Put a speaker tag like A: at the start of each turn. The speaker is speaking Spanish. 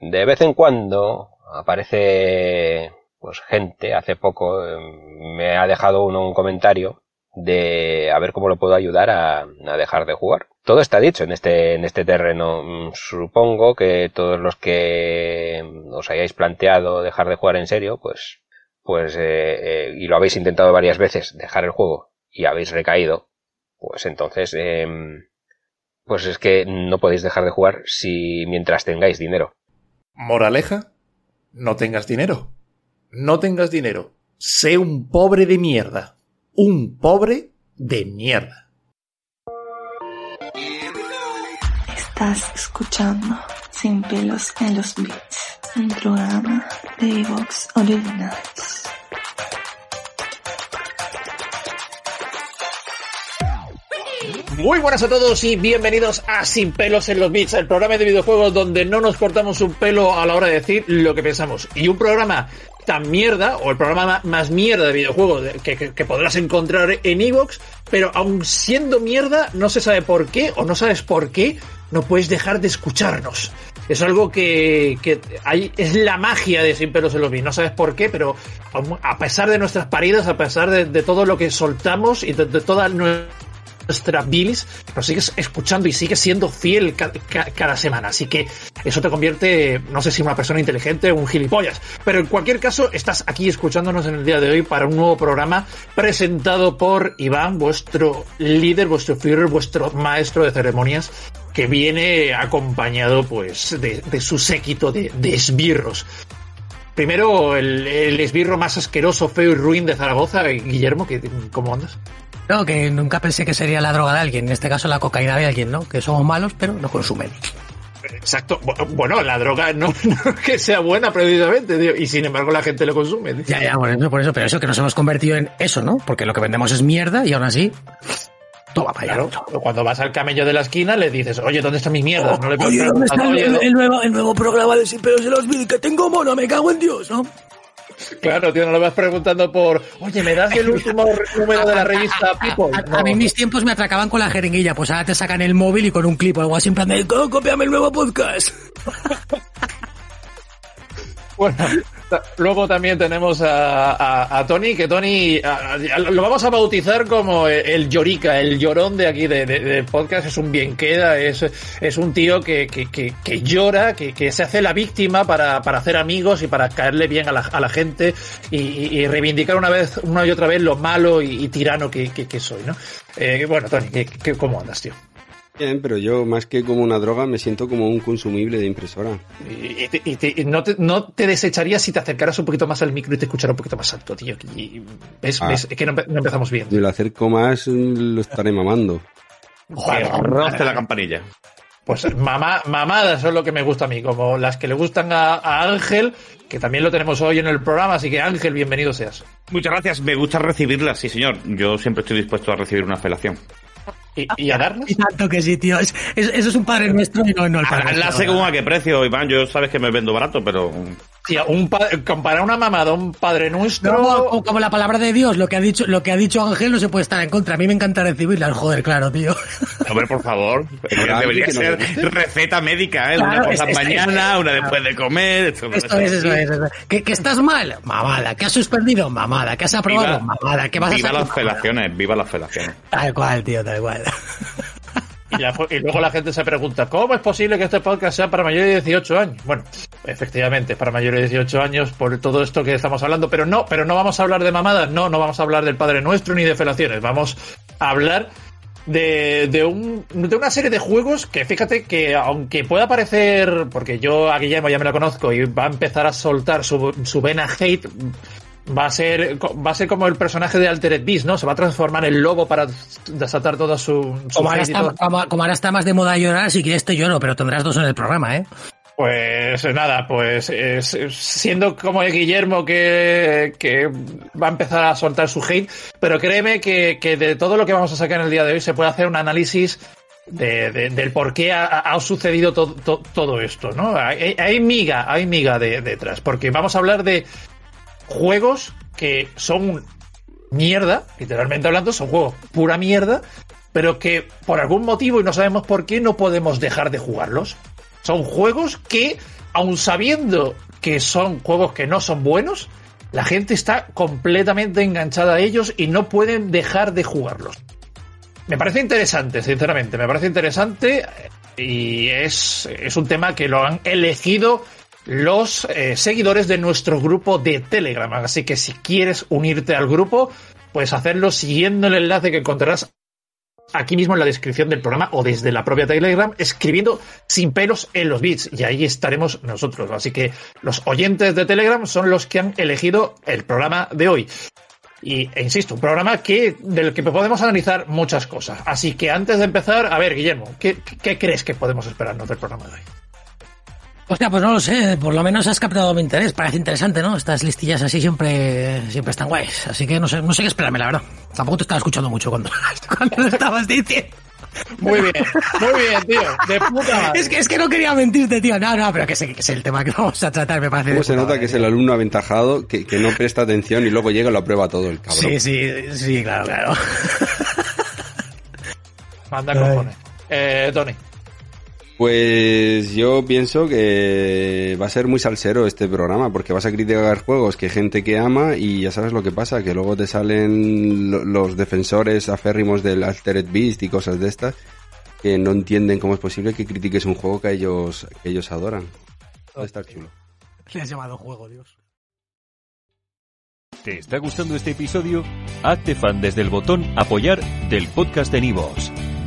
A: De vez en cuando aparece pues gente, hace poco eh, me ha dejado uno un comentario de a ver cómo lo puedo ayudar a, a, dejar de jugar. Todo está dicho en este, en este terreno. Mm, Supongo que todos los que os hayáis planteado dejar de jugar en serio, pues, pues, eh, eh, y lo habéis intentado varias veces dejar el juego y habéis recaído, pues entonces, eh, pues es que no podéis dejar de jugar si mientras tengáis dinero.
B: Moraleja, no tengas dinero. No tengas dinero. Sé un pobre de mierda. Un pobre de mierda.
C: Estás escuchando Sin pelos en los beats, un programa de Evox Originals.
B: Muy buenas a todos y bienvenidos a Sin pelos en los beats, el programa de videojuegos donde no nos cortamos un pelo a la hora de decir lo que pensamos. Y un programa tan mierda, o el programa más mierda de videojuegos que, podrás encontrar en Evox, pero aun siendo mierda, no se sabe por qué, o no sabes por qué, no puedes dejar de escucharnos. Es algo que, hay, es la magia de Sin pelos en los beats. No sabes por qué, pero a pesar de nuestras paridas, a pesar de, de todo lo que soltamos y de, de toda nuestra nuestra bilis, lo sigues escuchando y sigues siendo fiel ca ca cada semana. Así que eso te convierte, no sé si una persona inteligente o un gilipollas. Pero en cualquier caso, estás aquí escuchándonos en el día de hoy para un nuevo programa presentado por Iván, vuestro líder, vuestro Führer, vuestro maestro de ceremonias, que viene acompañado pues de, su séquito de esbirros. Primero, el, el, esbirro más asqueroso, feo y ruin de Zaragoza, Guillermo, que, ¿cómo andas?
D: No, que nunca pensé que sería la droga de alguien, en este caso la cocaína de alguien, ¿no? Que somos malos, pero no consumen.
B: Exacto. Bueno, la droga no, no que sea buena precisamente, tío, y sin embargo la gente lo consume. Tío.
D: Ya, ya, por eso, por eso, pero eso que nos hemos convertido en eso, ¿no? Porque lo que vendemos es mierda y aún así toma para allá.
B: Claro, cuando vas al camello de la esquina le dices, oye, ¿dónde está mi mierda?
D: Oh, no le oye, ¿dónde está el, el, el, nuevo, el nuevo programa de Sin Pelos de los Mil que tengo mono? Me cago en Dios, ¿no?
B: Claro, tío, no lo vas preguntando por, oye, ¿me das el último número de la revista People?
D: A, mí mis tiempos me atracaban con la jeringuilla, pues ahora te sacan el móvil y con un clip o algo así en plan de, copiame el nuevo podcast.
B: bueno, Luego también tenemos a, Tony, que Tony lo vamos a bautizar como el llorica, el llorón de aquí de, podcast, es un bien queda, es, es un tío que, que, que, llora, que, se hace la víctima para, para hacer amigos y para caerle bien a la, la gente y, reivindicar una vez, una y otra vez lo malo y, y tirano que, soy, ¿no? Eh, bueno, Tony, ¿cómo andas, tío?
E: Bien, pero yo más que como una droga me siento como un consumible de impresora.
B: Y, te, y te, no, te, no, te, desecharías si te acercaras un poquito más al micro y te escuchara un poquito más alto, tío. Y ves, ah. ves que no, no, empezamos bien.
E: Si lo acerco más, lo estaré mamando.
F: Joder, la campanilla.
B: Pues mamá, mamadas son lo que me gusta a mí, como las que le gustan a, a, Ángel, que también lo tenemos hoy en el programa, así que Ángel, bienvenido seas.
F: Muchas gracias, me gusta recibirlas, sí señor. Yo siempre estoy dispuesto a recibir una felación.
B: ¿Y, y a darnos?
D: Y tanto que sí, tío. Es, es, eso es un padre nuestro y no, no el padre
F: La según a qué precio, Iván. Yo sabes que me vendo barato, pero.
B: Un comparar una mamada, un padre nuestro.
D: Como la palabra de Dios, lo que ha dicho, lo que ha dicho Ángel no se puede estar en contra. A mí me encanta recibirla, joder, claro, tío.
F: Hombre, por favor. Debería que ser no receta médica, ¿eh? Claro, una cosa es, mañana, es, una después de comer.
D: Esto, esto es, eso es, eso es. ¿Que, ¿Que, estás mal? Mamada. ¿Que has suspendido? Mamada. ¿Que has aprobado? Viva, mamada. ¿Que vas
F: viva
D: a
F: las felaciones, viva las felaciones.
D: Tal cual, tío, tal cual.
B: Y, la, luego la gente se pregunta, ¿cómo es posible que este podcast sea para mayores de 18 años? Bueno, efectivamente, para mayores de 18 años por todo esto que estamos hablando, pero no, pero no vamos a hablar de mamadas, no, no vamos a hablar del Padre Nuestro ni de felaciones, vamos a hablar de, de, un, de una serie de juegos que fíjate que aunque pueda parecer, porque yo a Guillermo ya me lo conozco y va a empezar a soltar su, su vena hate, va a ser va a ser como el personaje de Altered Beast, ¿no? Se va a transformar en lobo para desatar toda su, su
D: como, ahora está, como, como, ahora está, más de moda llorar, si quieres te lloro, pero tendrás dos en el programa, ¿eh?
B: Pues nada, pues siendo como el Guillermo que, va a empezar a soltar su hate, pero créeme que, de todo lo que vamos a sacar en el día de hoy se puede hacer un análisis del por qué ha, sucedido todo esto, ¿no? Hay, miga, hay miga detrás, porque vamos a hablar de juegos que son mierda, literalmente hablando, son juegos pura mierda, pero que por algún motivo y no sabemos por qué no podemos dejar de jugarlos. Son juegos que, aun sabiendo que son juegos que no son buenos, la gente está completamente enganchada a ellos y no pueden dejar de jugarlos. Me parece interesante, sinceramente, me parece interesante y es, es un tema que lo han elegido los eh, seguidores de nuestro grupo de Telegram. Así que si quieres unirte al grupo, puedes hacerlo siguiendo el enlace que encontrarás aquí mismo en la descripción del programa o desde la propia Telegram, escribiendo sin pelos en los bits. Y ahí estaremos nosotros. Así que los oyentes de Telegram son los que han elegido el programa de hoy. Y, e insisto, un programa que, del que podemos analizar muchas cosas. Así que antes de empezar, a ver, Guillermo, ¿qué, qué crees que podemos esperarnos del programa de hoy?
D: Hostia, pues no lo sé, por lo menos has captado mi interés, parece interesante, ¿no? Estas listillas así siempre, siempre están guays, así que no sé, no sé qué esperarme, la verdad. Tampoco te estaba escuchando mucho cuando, cuando estabas diciendo.
B: Muy bien, muy bien, tío. De puta
D: Es que, es que no quería mentirte, tío. No, no, pero que sé que es el tema que vamos a tratar, me parece.
E: ¿Cómo se nota que es el alumno aventajado, que, que, no presta atención y luego llega y lo aprueba todo el cabrón?
D: Sí, sí, sí, claro, claro.
B: Manda cojones. Eh, Tony.
E: Pues yo pienso que va a ser muy salsero este programa, porque vas a criticar juegos que gente que ama y ya sabes lo que pasa, que luego te salen los defensores aférrimos del Altered Beast y cosas de estas, que no entienden cómo es posible que critiques un juego que ellos, que ellos adoran. Va a estar chulo.
D: Le has llamado juego, Dios.
G: ¿Te está gustando este episodio? Hazte fan desde el botón apoyar del podcast de Nivos.